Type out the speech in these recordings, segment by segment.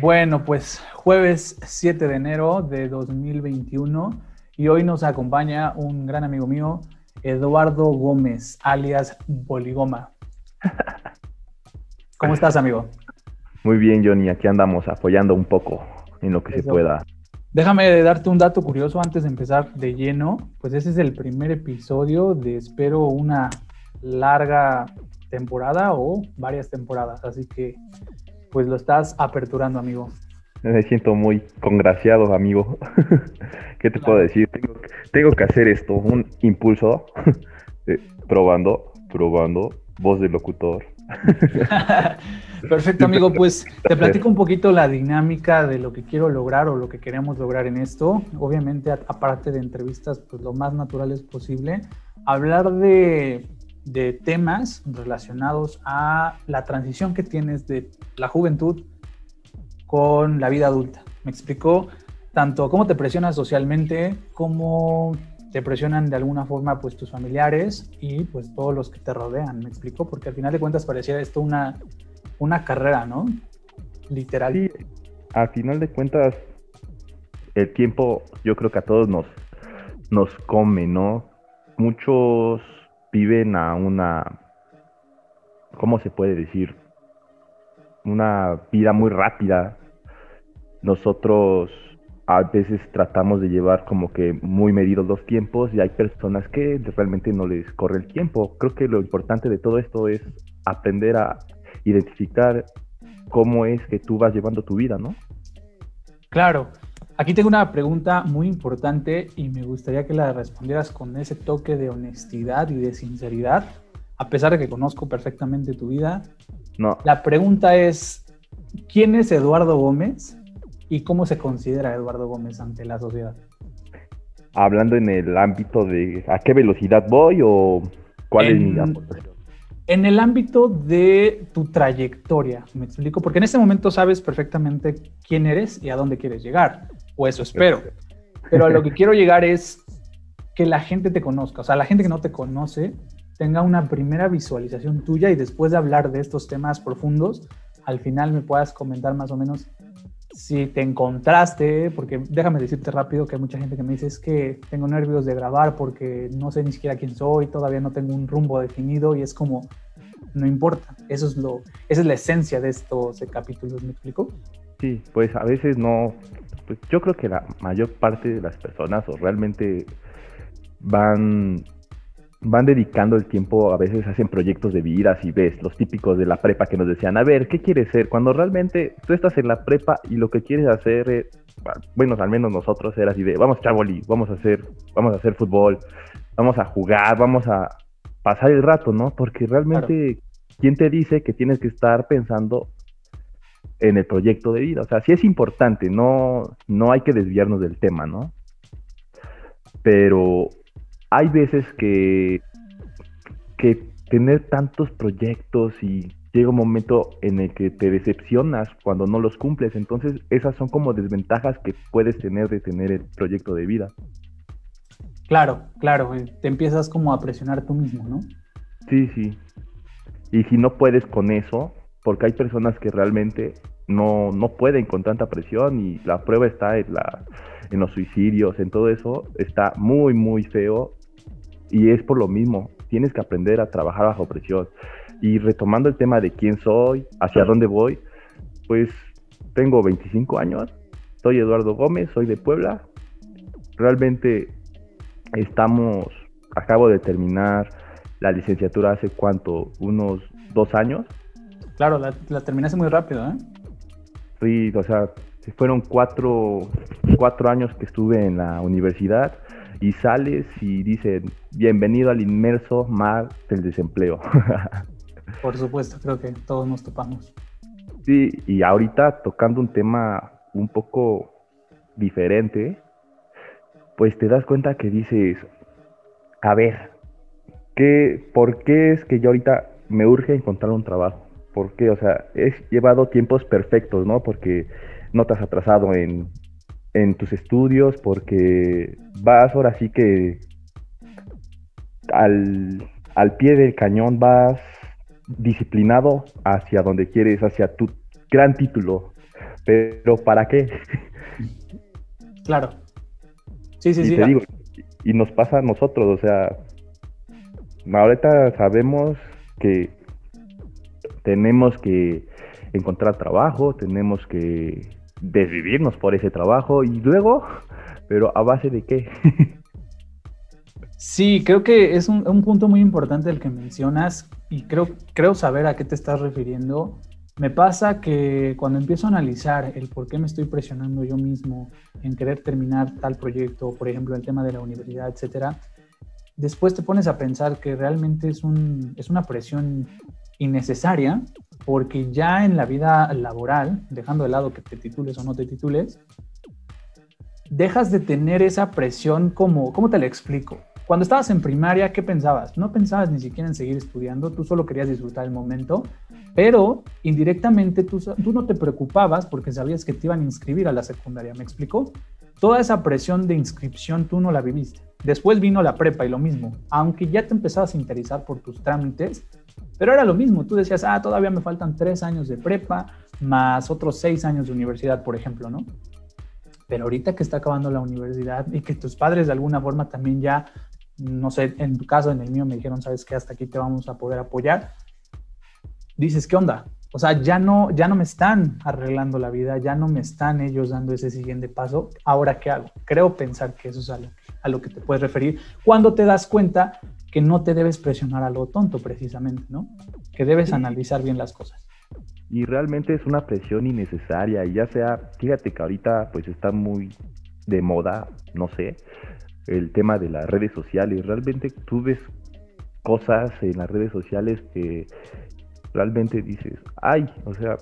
Bueno, pues jueves 7 de enero de 2021 y hoy nos acompaña un gran amigo mío, Eduardo Gómez, alias Boligoma. ¿Cómo estás, amigo? Muy bien, Johnny, aquí andamos apoyando un poco en lo que se pueda. Déjame darte un dato curioso antes de empezar de lleno. Pues ese es el primer episodio de espero una larga temporada o varias temporadas. Así que pues lo estás aperturando, amigo. Me siento muy congraciado, amigo. ¿Qué te puedo decir? Tengo, que hacer esto, un impulso, eh, probando, probando, voz del locutor. Perfecto, amigo. Pues te platico un poquito la dinámica de lo que quiero lograr o lo que queremos lograr en esto. Obviamente, aparte de entrevistas, pues lo más natural es posible. Hablar de de temas relacionados a la transición que tienes de la juventud con la vida adulta. Me explicó tanto cómo te presionas socialmente, cómo te presionan de alguna forma pues tus familiares y pues todos los que te rodean, me explicó, porque al final de cuentas parecía esto una, una carrera, ¿no? Literal. Sí, al final de cuentas el tiempo yo creo que a todos nos, nos come, ¿no? Muchos viven a una, ¿cómo se puede decir? Una vida muy rápida. Nosotros a veces tratamos de llevar como que muy medidos los tiempos y hay personas que realmente no les corre el tiempo. Creo que lo importante de todo esto es aprender a identificar cómo es que tú vas llevando tu vida, ¿no? Claro. Aquí tengo una pregunta muy importante y me gustaría que la respondieras con ese toque de honestidad y de sinceridad, a pesar de que conozco perfectamente tu vida. No. La pregunta es, ¿quién es Eduardo Gómez y cómo se considera Eduardo Gómez ante la sociedad? Hablando en el ámbito de a qué velocidad voy o cuál es mi en el ámbito de tu trayectoria, me explico, porque en este momento sabes perfectamente quién eres y a dónde quieres llegar o eso espero. Pero a lo que quiero llegar es que la gente te conozca, o sea, la gente que no te conoce tenga una primera visualización tuya y después de hablar de estos temas profundos, al final me puedas comentar más o menos si te encontraste, porque déjame decirte rápido que hay mucha gente que me dice es que tengo nervios de grabar porque no sé ni siquiera quién soy, todavía no tengo un rumbo definido y es como, no importa, eso es lo, esa es la esencia de estos capítulos, ¿me explico? Sí, pues a veces no, pues yo creo que la mayor parte de las personas o realmente van van dedicando el tiempo, a veces hacen proyectos de vida, y ves los típicos de la prepa que nos decían, a ver, ¿qué quieres ser? Cuando realmente tú estás en la prepa y lo que quieres hacer es, bueno, al menos nosotros era así de, vamos echar vamos a hacer, vamos a hacer fútbol, vamos a jugar, vamos a pasar el rato, ¿no? Porque realmente, ¿quién te dice que tienes que estar pensando en el proyecto de vida. O sea, sí es importante, no, no hay que desviarnos del tema, ¿no? Pero hay veces que, que tener tantos proyectos y llega un momento en el que te decepcionas cuando no los cumples. Entonces, esas son como desventajas que puedes tener de tener el proyecto de vida. Claro, claro, eh, te empiezas como a presionar tú mismo, ¿no? Sí, sí. Y si no puedes con eso, porque hay personas que realmente no, no pueden con tanta presión y la prueba está en, en los suicidios, en todo eso, está muy, muy feo y es por lo mismo, tienes que aprender a trabajar bajo presión. Y retomando el tema de quién soy, hacia dónde voy, pues tengo 25 años, soy Eduardo Gómez, soy de Puebla, realmente estamos, acabo de terminar la licenciatura hace cuánto, unos dos años. Claro, la, la terminaste muy rápido, ¿eh? O sea, fueron cuatro, cuatro años que estuve en la universidad y sales y dicen, bienvenido al inmerso mar del desempleo. Por supuesto, creo que todos nos topamos. Sí, y ahorita tocando un tema un poco diferente, pues te das cuenta que dices, a ver, ¿qué, ¿por qué es que yo ahorita me urge encontrar un trabajo? Porque, o sea, he llevado tiempos perfectos, ¿no? Porque no te has atrasado en, tus estudios, porque vas ahora sí que al, al pie del cañón vas disciplinado hacia donde quieres, hacia tu gran título. pero ¿para qué? Claro. Sí, sí, y sí. Te digo, y nos pasa a nosotros, o sea, ahorita sabemos que tenemos que encontrar trabajo, tenemos que desvivirnos por ese trabajo y luego, pero a base de qué? Sí, creo que es un, un, punto muy importante el que mencionas y creo, creo saber a qué te estás refiriendo. Me pasa que cuando empiezo a analizar el por qué me estoy presionando yo mismo en querer terminar tal proyecto, por ejemplo, el tema de la universidad, etcétera, después te pones a pensar que realmente es, un, es una presión innecesaria porque ya en la vida laboral, dejando de lado que te titules o no te titules, dejas de tener esa presión como, ¿cómo te lo explico? Cuando estabas en primaria, ¿qué pensabas? No pensabas ni siquiera en seguir estudiando, tú solo querías disfrutar el momento, pero indirectamente tú, tú no te preocupabas porque sabías que te iban a inscribir a la secundaria, ¿me explico? Toda esa presión de inscripción tú no la viviste. Después vino la prepa y lo mismo, aunque ya te empezabas a interesar por tus trámites, pero era lo mismo, tú decías, ah, todavía me faltan tres años de prepa, más otros seis años de universidad, por ejemplo, ¿no? Pero ahorita que está acabando la universidad y que tus padres de alguna forma también ya no sé, en tu caso, en el mío me dijeron, sabes que hasta aquí te vamos a poder apoyar. Dices, ¿qué onda? O sea, ya no, ya no me están arreglando la vida, ya no me están ellos dando ese siguiente paso. Ahora, ¿qué hago? Creo pensar que eso es a lo, a lo que te puedes referir cuando te das cuenta que no te debes presionar a lo tonto precisamente, ¿no? Que debes analizar bien las cosas. Y realmente es una presión innecesaria, y ya sea, fíjate que ahorita pues está muy de moda, no sé, el tema de las redes sociales. Realmente tú ves cosas en las redes sociales que realmente dices, ay, o sea,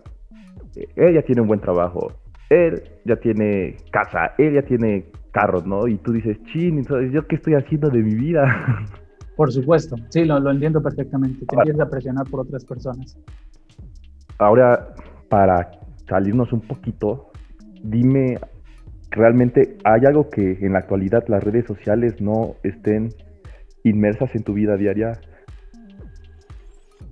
él ya tiene un buen trabajo, él ya tiene casa, él ya tiene carros, ¿no? Y tú dices, chin, entonces, ¿yo qué estoy haciendo de mi vida? Por supuesto, sí, lo, lo entiendo perfectamente. Te empiezas a presionar por otras personas. Ahora, para salirnos un poquito, dime realmente hay algo que en la actualidad las redes sociales no estén inmersas en tu vida diaria?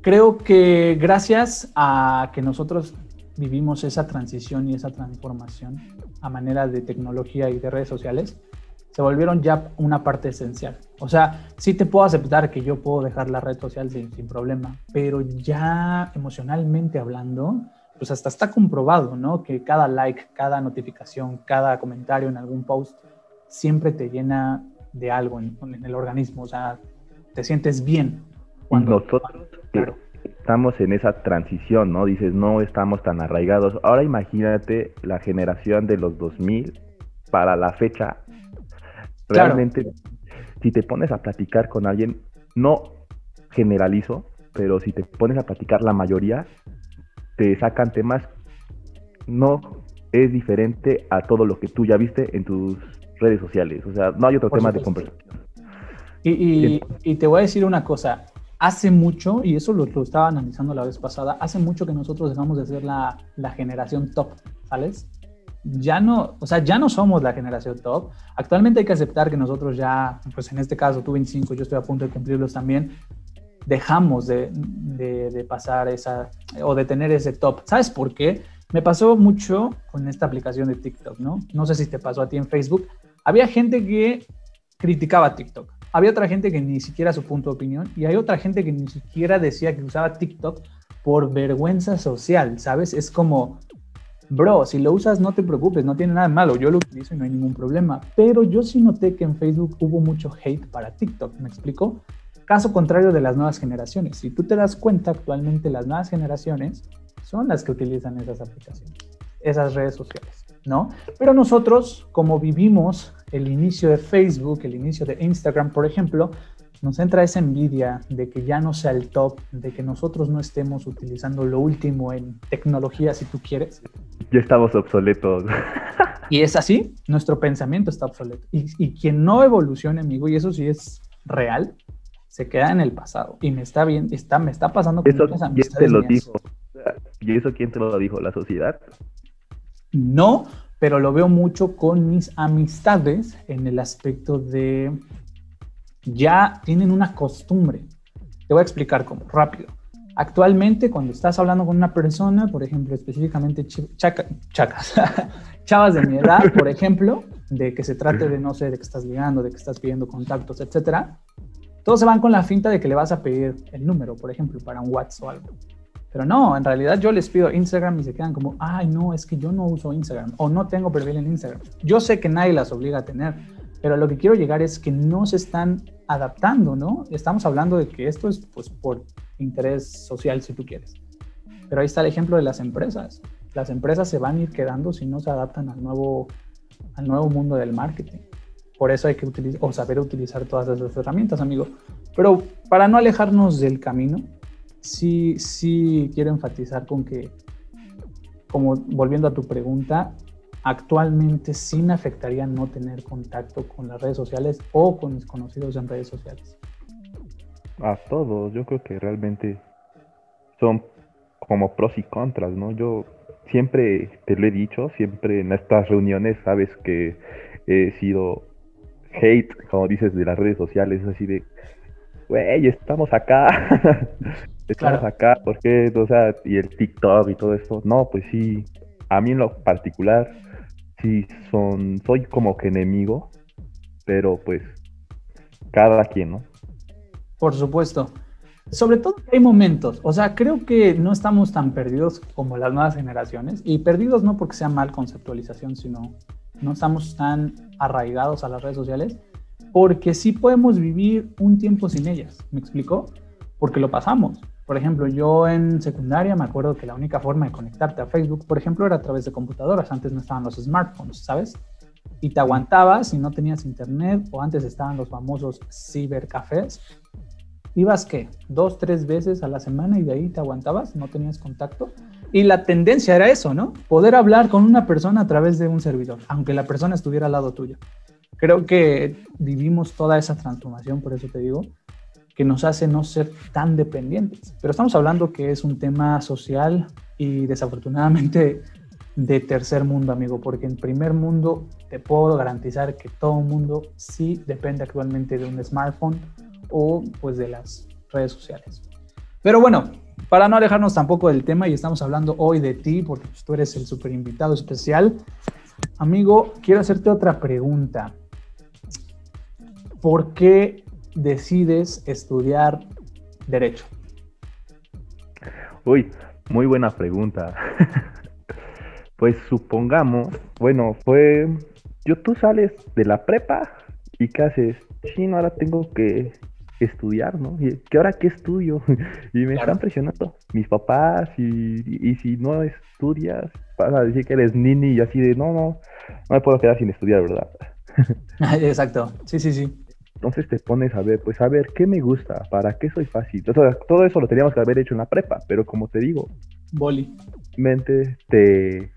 Creo que gracias a que nosotros vivimos esa transición y esa transformación a manera de tecnología y de redes sociales, se volvieron ya una parte esencial. O sea, sí te puedo aceptar que yo puedo dejar la red social sin, sin problema, pero ya emocionalmente hablando, pues hasta está comprobado, ¿no? Que cada like, cada notificación, cada comentario en algún post siempre te llena de algo en, el organismo, o sea, te sientes bien. Cuando, Nosotros estamos en esa transición, ¿no? Dices, no estamos tan arraigados. Ahora imagínate la generación de los 2000 para la fecha. Realmente, si te pones a platicar con alguien, no generalizo, pero si te pones a platicar la mayoría, te sacan temas, no es diferente a todo lo que tú ya viste en tus redes sociales. O sea, no hay otro tema de conversación. Y, y, te voy a decir una cosa. Hace mucho, y eso lo, lo, estaba analizando la vez pasada, hace mucho que nosotros dejamos de ser la, la generación top, ¿sabes? Ya no, o sea, ya no somos la generación top. Actualmente hay que aceptar que nosotros ya, pues en este caso tú 25, yo estoy a punto de cumplirlos también, dejamos de, de, pasar esa o de tener ese top. ¿Sabes por qué? Me pasó mucho con esta aplicación de TikTok, ¿no? No sé si te pasó a ti en Facebook. Había gente que criticaba TikTok. Había otra gente que ni siquiera su punto de opinión y hay otra gente que ni siquiera decía que usaba TikTok por vergüenza social, ¿sabes? Es como, bro, si lo usas no te preocupes, no tiene nada de malo, yo lo utilizo y no hay ningún problema. Pero yo sí noté que en Facebook hubo mucho hate para TikTok, ¿me explico? Caso contrario de las nuevas generaciones. Si tú te das cuenta, actualmente las nuevas generaciones son las que utilizan esas aplicaciones, esas redes sociales, ¿no? Pero nosotros, como vivimos el inicio de Facebook, el inicio de Instagram, por ejemplo, nos entra esa envidia de que ya no sea el top, de que nosotros no estemos utilizando lo último en tecnología, si tú quieres. Ya estamos obsoletos. Y es así, nuestro pensamiento está obsoleto. Y, y quien no evolucione, amigo, y eso sí es real, se queda en el pasado. Y me está bien, está, me está pasando con eso, ¿Quién te lo dijo? ¿Y eso quién te lo dijo? ¿La sociedad? No, pero lo veo mucho con mis amistades en el aspecto de ya tienen una costumbre. Te voy a explicar cómo, rápido. Actualmente, cuando estás hablando con una persona, por ejemplo, específicamente chacas, chavas de mi edad, por ejemplo, de que se trate de, no sé, de que estás ligando, de que estás pidiendo contactos, etcétera, todos se van con la finta de que le vas a pedir el número, por ejemplo, para un WhatsApp o algo. Pero no, en realidad yo les pido Instagram y se quedan como, ay, no, es que yo no uso Instagram o no tengo perfil en Instagram. Yo sé que nadie las obliga a tener, pero lo que quiero llegar es que no se están adaptando, ¿no? Estamos hablando de que esto es pues por interés social si tú quieres. Pero ahí está el ejemplo de las empresas. Las empresas se van a ir quedando si no se adaptan al nuevo, al nuevo mundo del marketing. Por eso hay que utilizar o saber utilizar todas esas herramientas, amigo. Pero para no alejarnos del camino, sí, sí quiero enfatizar con que, como volviendo a tu pregunta, actualmente sí me afectaría no tener contacto con las redes sociales o con mis conocidos en redes sociales. A todos, yo creo que realmente son como pros y contras, ¿no? Yo siempre te lo he dicho, siempre en estas reuniones sabes que he sido hate, como dices, de las redes sociales, así de, güey, estamos acá, estamos acá, ¿por qué? O sea, y el TikTok y todo esto, no, pues sí, a mí en lo particular sí son, soy como que enemigo, pero pues cada quien, ¿no? Por supuesto. Sobre todo hay momentos, o sea, creo que no estamos tan perdidos como las nuevas generaciones, y perdidos no porque sea mal conceptualización, sino no estamos tan arraigados a las redes sociales, porque sí podemos vivir un tiempo sin ellas, ¿me explico? Porque lo pasamos. Por ejemplo, yo en secundaria me acuerdo que la única forma de conectarte a Facebook, por ejemplo, era a través de computadoras. Antes no estaban los smartphones, ¿sabes? Y te aguantabas si no tenías internet o antes estaban los famosos cibercafés. Ibas, ¿qué? Dos, tres veces a la semana y de ahí te aguantabas, no tenías contacto. Y la tendencia era eso, ¿no? Poder hablar con una persona a través de un servidor, aunque la persona estuviera al lado tuyo. Creo que vivimos toda esa transformación, por eso te digo, que nos hace no ser tan dependientes. Pero estamos hablando que es un tema social y desafortunadamente de tercer mundo, amigo, porque en primer mundo te puedo garantizar que todo mundo sí depende actualmente de un smartphone o pues de las redes sociales. Pero bueno, para no alejarnos tampoco del tema y estamos hablando hoy de ti porque pues, tú eres el super invitado especial, amigo, quiero hacerte otra pregunta. ¿Por qué decides estudiar derecho? Uy, muy buena pregunta. pues supongamos, bueno, fue, yo tú sales de la prepa y qué haces, sí, no, ahora tengo que estudiar, ¿no? ¿Y qué ahora qué estudio? y me están presionando mis papás y, y, si no estudias, vas a decir que eres nini y así de, no, no, no me puedo quedar sin estudiar, ¿verdad? Exacto, sí, sí, sí. Entonces te pones a ver, pues a ver, ¿qué me gusta? ¿Para qué soy fácil? todo eso lo teníamos que haber hecho en la prepa, pero como te digo, Boli. Mente te...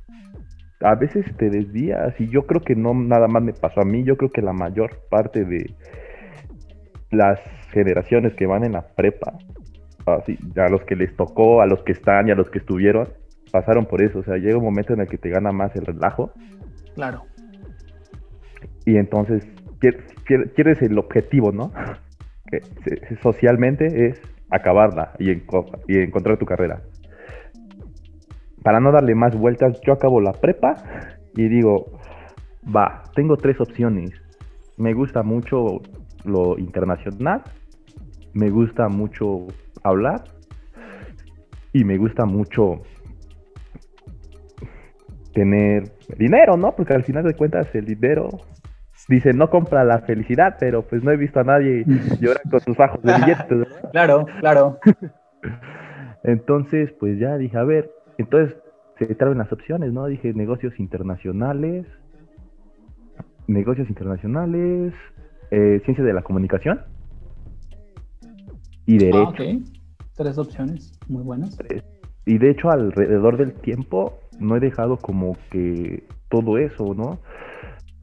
A veces te desvías y yo creo que no nada más me pasó a mí, yo creo que la mayor parte de las generaciones que van en la prepa, así, a los que les tocó, a los que están y a los que estuvieron, pasaron por eso. O sea, llega un momento en el que te gana más el relajo. Claro. Y entonces quieres el objetivo, ¿no? Socialmente es acabarla y, y encontrar tu carrera. Para no darle más vueltas, yo acabo la prepa y digo, va, tengo tres opciones. Me gusta mucho lo internacional, me gusta mucho hablar y me gusta mucho tener dinero, ¿no? Porque al final de cuentas el dinero dice, no compra la felicidad, pero pues no he visto a nadie llorar con sus bajos de billetes. Claro, claro. Entonces, pues ya dije, a ver, entonces se traen las opciones, ¿no? Dije, negocios internacionales, negocios internacionales, eh, ciencia de la comunicación y derecho. Ah, Tres opciones, muy buenas. Y de hecho, alrededor del tiempo, no he dejado como que todo eso, ¿no?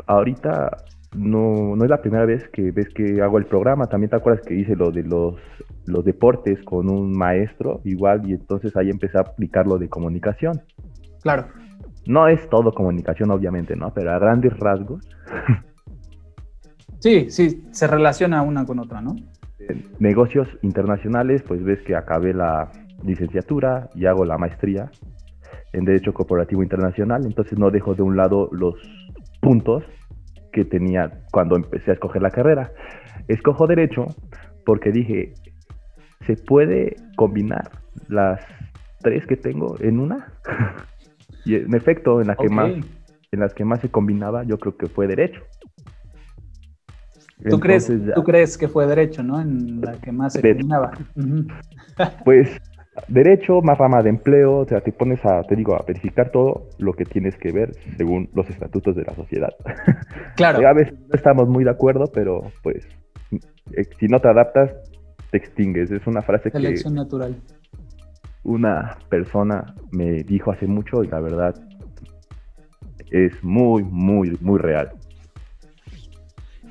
Ahorita no, no es la primera vez que ves que hago el programa. También te acuerdas que hice lo de los, los deportes con un maestro, igual, y entonces ahí empecé a aplicar lo de comunicación. Claro. No es todo comunicación, obviamente, ¿no? Pero a grandes rasgos. Sí, sí, se relaciona una con otra, ¿no? negocios internacionales, pues ves que acabé la, licenciatura y hago la maestría en Derecho Corporativo Internacional, entonces no dejo de un lado los puntos que tenía cuando empecé a escoger la carrera. Escojo Derecho porque dije, ¿se puede combinar las tres que tengo en una? y en efecto, en la que más en las que más se combinaba, yo creo que fue Derecho. ¿Tú, crees, ¿Tú crees que fue derecho, no? En la que más se combinaba. pues derecho, más rama de empleo, o sea, te pones a, te digo, a verificar todo lo que tienes que ver según los estatutos de la sociedad. Claro. a veces no estamos muy de acuerdo, pero pues eh, si no te adaptas, te extingues. Es una frase que... Selección natural. Una persona me dijo hace mucho y la verdad es muy, muy, muy real.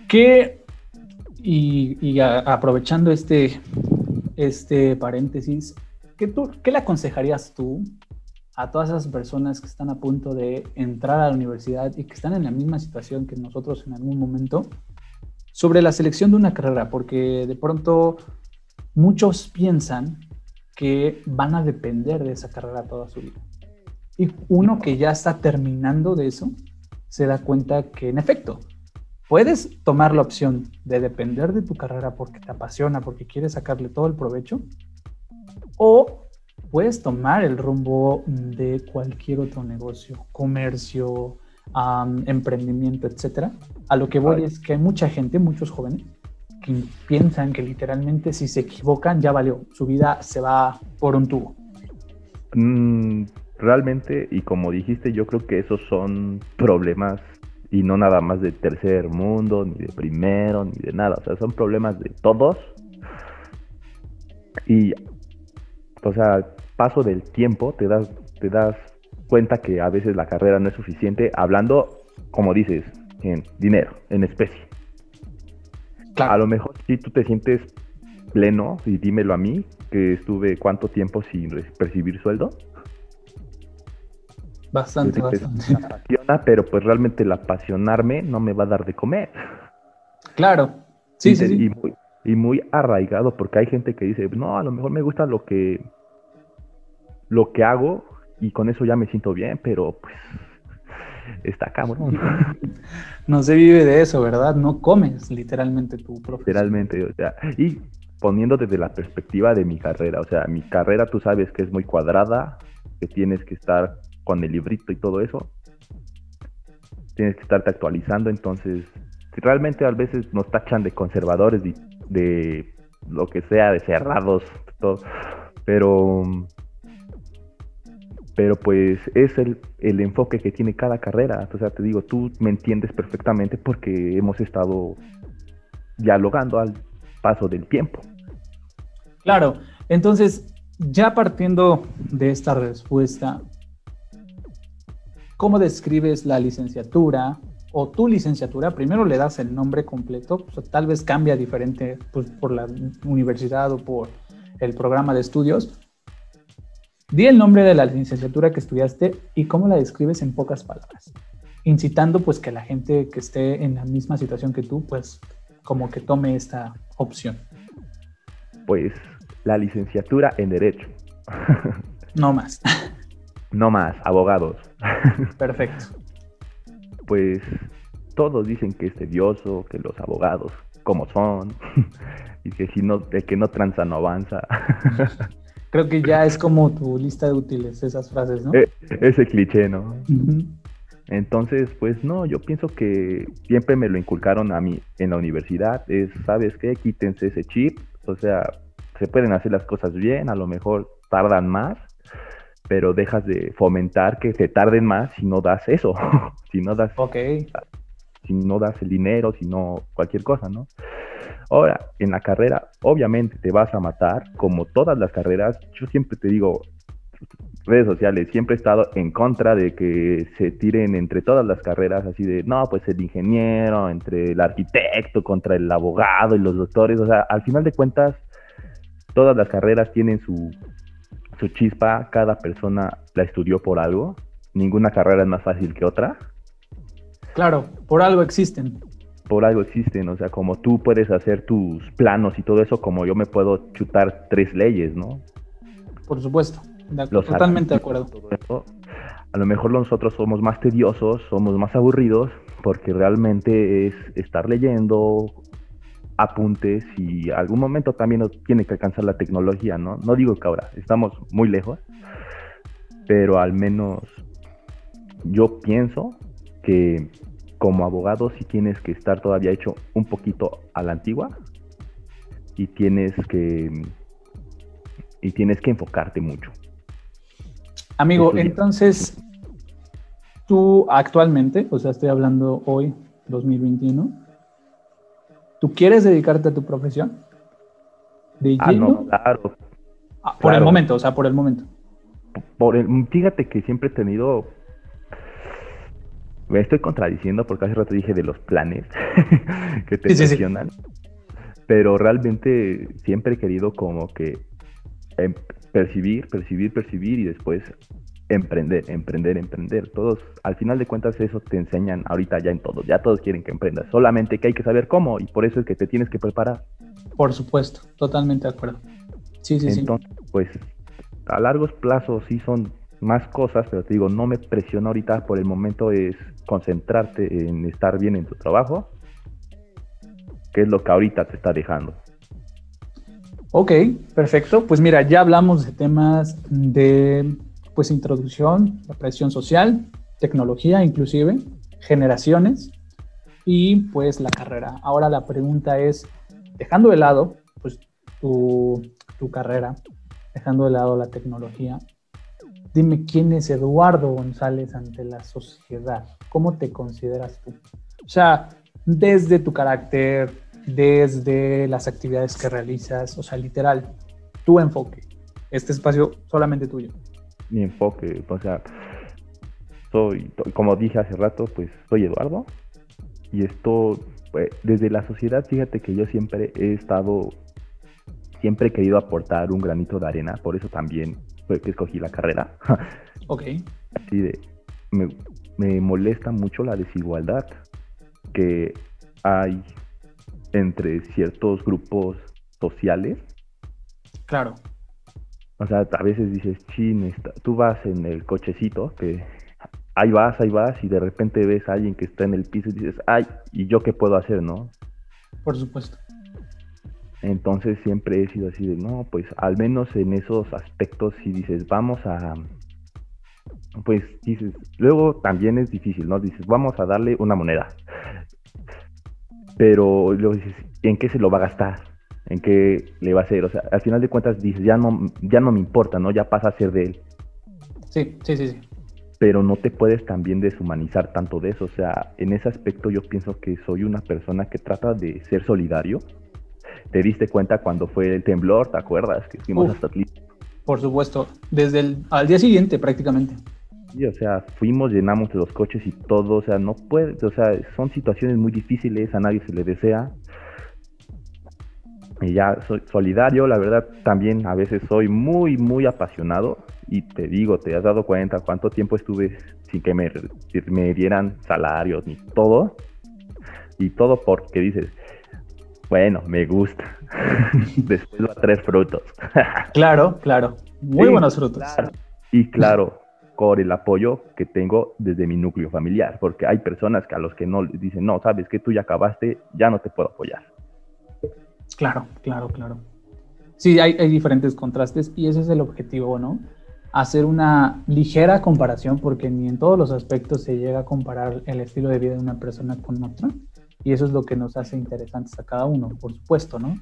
¿Qué, y, aprovechando este, este paréntesis, ¿qué, tú, ¿qué le aconsejarías tú a todas esas personas que están a punto de entrar a la universidad y que están en la misma situación que nosotros en algún momento sobre la selección de una carrera? Porque de pronto muchos piensan que van a depender de esa carrera toda su vida. Y uno que ya está terminando de eso, se da cuenta que en efecto, Puedes tomar la opción de depender de tu carrera porque te apasiona, porque quieres sacarle todo el provecho, o puedes tomar el rumbo de cualquier otro negocio, comercio, emprendimiento, etcétera. A lo que voy es que hay mucha gente, muchos jóvenes, que piensan que literalmente si se equivocan ya valió, su vida se va por un tubo. Mm, realmente, y como dijiste, yo creo que esos son problemas y no nada más de tercer mundo, ni de primero, ni de nada. O sea, son problemas de todos. Y, o sea, paso del tiempo te das, te das cuenta que a veces la carrera no es suficiente, hablando, como dices, en dinero, en especie. A lo mejor si tú te sientes pleno, y dímelo a mí, que estuve cuánto tiempo sin percibir sueldo, Bastante, bastante. apasiona, pero pues realmente el apasionarme no me va a dar de comer. Claro, sí, sí, Y muy, arraigado, porque hay gente que dice, no, a lo mejor me gusta lo que, lo que hago y con eso ya me siento bien, pero pues está cabrón. No se vive de eso, ¿verdad? No comes literalmente tu profesión. Literalmente, o sea, y poniendo desde la perspectiva de mi carrera, o sea, mi carrera tú sabes que es muy cuadrada, que tienes que estar con el librito y todo eso, tienes que estarte actualizando, entonces realmente a veces nos tachan de conservadores, de, de lo que sea, de cerrados, todo, pero pero pues es el, el, enfoque que tiene cada carrera. O sea, te digo, tú me entiendes perfectamente porque hemos estado dialogando al paso del tiempo. Claro, entonces, ya partiendo de esta respuesta, cómo describes la licenciatura o tu licenciatura. Primero le das el nombre completo, tal vez cambia diferente pues, por la universidad o por el programa de estudios. Di el nombre de la licenciatura que estudiaste y cómo la describes en pocas palabras, incitando pues que la gente que esté en la misma situación que tú, pues como que tome esta opción. Pues la licenciatura en Derecho. No más. No más, abogados. Perfecto. Pues todos dicen que es tedioso, que los abogados, como son, y que si no, que no tranza no avanza. Creo que ya es como tu lista de útiles esas frases, ¿no? E, ese cliché, ¿no? Entonces, pues no, yo pienso que siempre me lo inculcaron a mí en la universidad, es, ¿sabes qué? Quítense ese chip, o sea, se pueden hacer las cosas bien, a lo mejor tardan más, pero dejas de fomentar que se tarden más si no das eso, si no das, si no das el dinero, si no cualquier cosa, ¿no? Ahora, en la carrera, obviamente te vas a matar, como todas las carreras. Yo siempre te digo, redes sociales, siempre he estado en contra de que se tiren entre todas las carreras, así de, no, pues el ingeniero, entre el arquitecto, contra el abogado y los doctores. O sea, al final de cuentas, todas las carreras tienen su, su chispa, cada persona la estudió por algo, ninguna carrera es más fácil que otra. Claro, por algo existen. Por algo existen, o sea, como tú puedes hacer tus planos y todo eso, como yo me puedo chutar tres leyes, ¿no? Por supuesto, totalmente de acuerdo. A lo mejor nosotros somos más tediosos, somos más aburridos, porque realmente es estar leyendo apuntes y algún momento también nos tiene que alcanzar la tecnología, ¿no? No digo que ahora, estamos muy lejos, pero al menos yo pienso que como abogado sí tienes que estar todavía hecho un poquito a la antigua y tienes que y tienes que enfocarte mucho. Amigo, entonces tú actualmente, o sea, estoy hablando hoy, 2021, ¿tú quieres dedicarte a tu profesión? ¿De ah, no, claro. Ah, por el momento, o sea, por el momento. Por el, fíjate que siempre he tenido me estoy contradiciendo porque hace rato dije de los planes que te mencionan. Pero realmente siempre he querido como que em, percibir, percibir, percibir y después emprender, emprender, emprender. Todos, al final de cuentas, eso te enseñan ahorita ya en todo. Ya todos quieren que emprendas. Solamente que hay que saber cómo y por eso es que te tienes que preparar. Por supuesto, totalmente de acuerdo. Sí, sí, Entonces, pues a largos plazos sí son más cosas, pero te digo, no me presiona ahorita por el momento es concentrarte en estar bien en tu trabajo, que es lo que ahorita te está dejando. Ok, perfecto. Pues mira, ya hablamos de temas de pues introducción, la presión social, tecnología inclusive, generaciones y pues la carrera. Ahora la pregunta es, dejando de lado pues tu, tu carrera, dejando de lado la tecnología, dime quién es Eduardo González ante la sociedad. ¿Cómo te consideras tú? O sea, desde tu carácter, desde las actividades que realizas, o sea, literal, tu enfoque. Este espacio solamente tuyo. Mi enfoque, o sea, soy, como dije hace rato, pues soy Eduardo y esto, pues, desde la sociedad, fíjate que yo siempre he estado, siempre he querido aportar un granito de arena, por eso también fue que escogí la carrera. ok. Así de, me, me molesta mucho la desigualdad que hay entre ciertos grupos sociales. Claro. O sea, a veces dices, chin, tú vas en el cochecito, que ahí vas, ahí vas, y de repente ves a alguien que está en el piso y dices, ay, ¿y yo qué puedo hacer, no? Por supuesto. Entonces siempre he sido así de, no, pues al menos en esos aspectos si dices, vamos a, pues dices, luego también es difícil, ¿no? Dices, vamos a darle una moneda. Pero luego dices, ¿en qué se lo va a gastar? ¿En qué le va a hacer? O sea, al final de cuentas dices, ya no, ya no me importa, ¿no? Ya pasa a ser de él. Sí, sí, sí, sí. Pero no te puedes también deshumanizar tanto de eso. O sea, en ese aspecto yo pienso que soy una persona que trata de ser solidario. Te diste cuenta cuando fue el temblor, ¿te acuerdas? Que fuimos hasta Por supuesto, desde el al día siguiente prácticamente o sea, fuimos, llenamos los coches y todo, o sea, no puede, o sea, son situaciones muy difíciles, a nadie se le desea. Y ya soy solidario, la verdad, también a veces soy muy, muy apasionado. Y te digo, te has dado cuenta cuánto tiempo estuve sin que me, me dieran salarios ni todo. Y todo porque dices, bueno, me gusta. Después va a traer frutos. claro, claro. Muy buenos frutos. Y claro, por el apoyo que tengo desde mi núcleo familiar, porque hay personas que a los que no dicen, no, sabes que tú ya acabaste, ya no te puedo apoyar. Claro, claro, claro. Sí, hay, hay diferentes contrastes y ese es el objetivo, ¿no? Hacer una ligera comparación, porque ni en todos los aspectos se llega a comparar el estilo de vida de una persona con otra, y eso es lo que nos hace interesantes a cada uno, por supuesto, ¿no?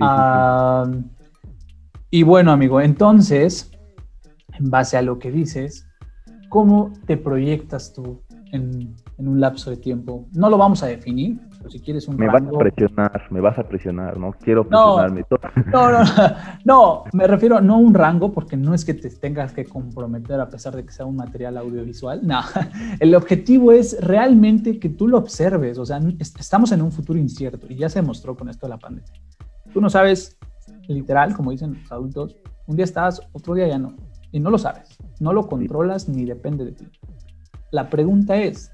Ah, y bueno, amigo, entonces, en base a lo que dices, ¿cómo te proyectas tú en, un lapso de tiempo? No lo vamos a definir, pero si quieres un me vas a presionar, me vas a presionar, no quiero presionarme. No, no, no, no, me refiero no un rango, porque no es que te tengas que comprometer a pesar de que sea un material audiovisual, no, el objetivo es realmente que tú lo observes, o sea, estamos en un futuro incierto y ya se demostró con esto de la pandemia. Tú no sabes, literal, como dicen los adultos, un día estás, otro día ya no. Y no lo sabes, no lo controlas ni depende de ti. La pregunta es,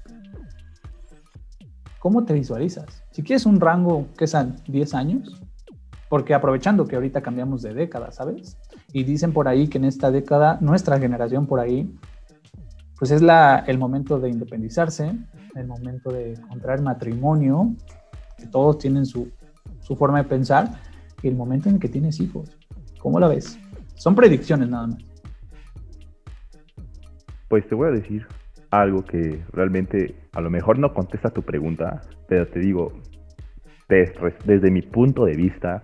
¿cómo te visualizas? Si quieres un rango que sean 10 años, porque aprovechando que ahorita cambiamos de década, ¿sabes? Y dicen por ahí que en esta década, nuestra generación por ahí, pues es la, el momento de independizarse, el momento de contraer matrimonio, que todos tienen su, su forma de pensar, y el momento en el que tienes hijos. ¿Cómo la ves? Son predicciones nada más. Pues te voy a decir algo que realmente a lo mejor no contesta tu pregunta, pero te digo, desde, mi punto de vista,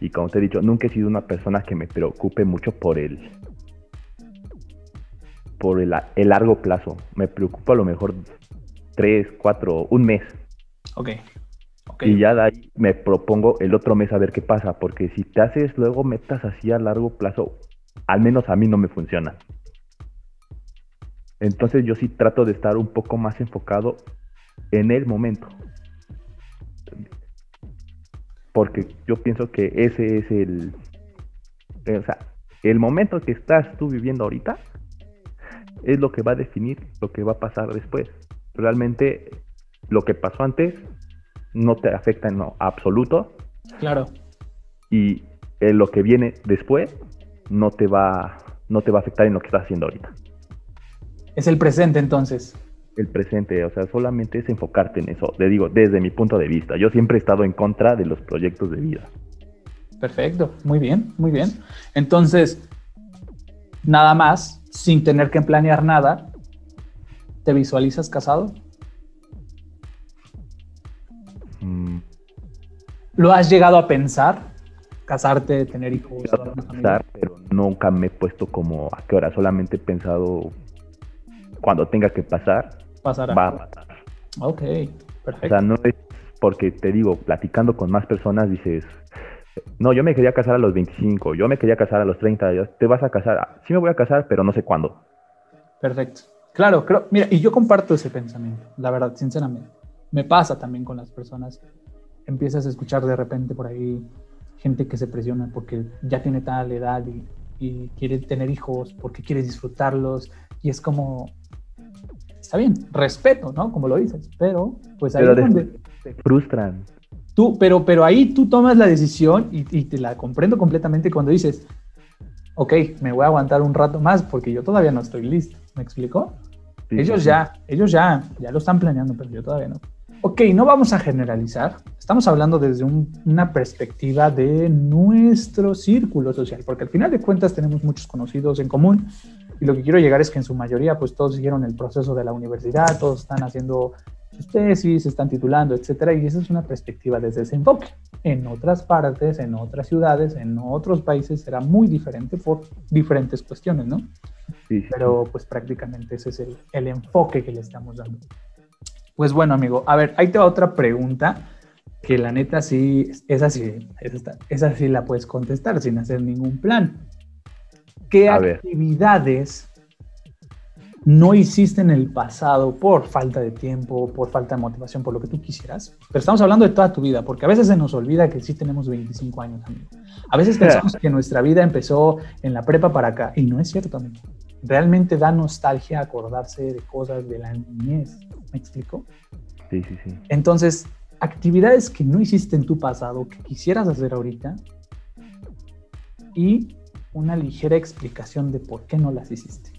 y como te he dicho, nunca he sido una persona que me preocupe mucho por el, por el, largo plazo. Me preocupa a lo mejor tres, cuatro, un mes. Ok. Y ya de ahí me propongo el otro mes a ver qué pasa, porque si te haces luego metas así a largo plazo, al menos a mí no me funciona. Entonces yo sí trato de estar un poco más enfocado en el momento. Porque yo pienso que ese es el, o sea, el momento que estás tú viviendo ahorita es lo que va a definir lo que va a pasar después. Realmente lo que pasó antes no te afecta en lo absoluto. Claro. Y lo que viene después no te va no te va a afectar en lo que estás haciendo ahorita. Es el presente entonces. El presente, o sea, solamente es enfocarte en eso. Le digo, desde mi punto de vista, yo siempre he estado en contra de los proyectos de vida. Perfecto, muy bien, muy bien. Entonces, nada más, sin tener que planear nada, ¿te visualizas casado? Mm. ¿Lo has llegado a pensar? ¿Casarte, tener hijos? Pensar, pero nunca me he puesto como a qué hora, solamente he pensado cuando tenga que pasar, Pasará. va a pasar. Ok, perfecto. O sea, no es porque te digo, platicando con más personas dices, no, yo me quería casar a los 25, yo me quería casar a los 30, te vas a casar, sí me voy a casar, pero no sé cuándo. Perfecto. Claro, creo, mira, y yo comparto ese pensamiento, la verdad, sinceramente. Me pasa también con las personas. Empiezas a escuchar de repente por ahí gente que se presiona porque ya tiene tal edad y, y quiere tener hijos, porque quiere disfrutarlos, y es como, está bien, respeto, ¿no? Como lo dices, pero pues ahí donde... Te frustran. Tú, pero, pero ahí tú tomas la decisión y, te la comprendo completamente cuando dices, ok, me voy a aguantar un rato más porque yo todavía no estoy listo. ¿Me explicó? ellos ya, ellos ya, ya lo están planeando, pero yo todavía no. Ok, no vamos a generalizar. Estamos hablando desde una perspectiva de nuestro círculo social, porque al final de cuentas tenemos muchos conocidos en común y lo que quiero llegar es que en su mayoría, pues todos siguieron el proceso de la universidad, todos están haciendo sus tesis, están titulando, etcétera, y esa es una perspectiva desde ese enfoque. En otras partes, en otras ciudades, en otros países será muy diferente por diferentes cuestiones, ¿no? Sí, Pero pues prácticamente ese es el, el enfoque que le estamos dando. Pues bueno, amigo, a ver, ahí te va otra pregunta que la neta sí, esa sí, esa, esa sí la puedes contestar sin hacer ningún plan. ¿Qué actividades no hiciste en el pasado por falta de tiempo, por falta de motivación, por lo que tú quisieras? Pero estamos hablando de toda tu vida, porque a veces se nos olvida que sí tenemos 25 años, amigo. A veces pensamos que nuestra vida empezó en la prepa para acá, y no es cierto, amigo. Realmente da nostalgia acordarse de cosas de la niñez. ¿Me explico? Sí, sí, sí. Entonces, actividades que no hiciste en tu pasado, que quisieras hacer ahorita, y una ligera explicación de por qué no las hiciste.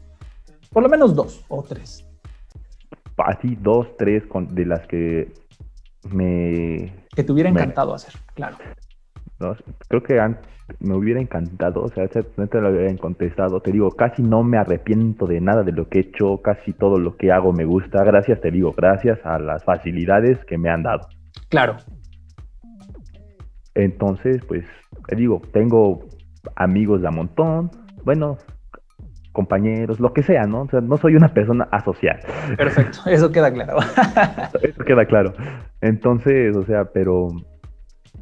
Por lo menos dos o tres. Así, dos, tres con, de las que me... Que te hubiera encantado hacer, claro. creo que me hubiera encantado, o sea, no te lo hubiera contestado. Te digo, casi no me arrepiento de nada de lo que he hecho, casi todo lo que hago me gusta. Gracias, te digo, gracias a las facilidades que me han dado. Claro. Entonces, pues, te digo, tengo amigos de a montón, bueno, compañeros, lo que sea, ¿no? O sea, no soy una persona asocial. Perfecto, eso queda claro. eso queda claro. Entonces, o sea, pero,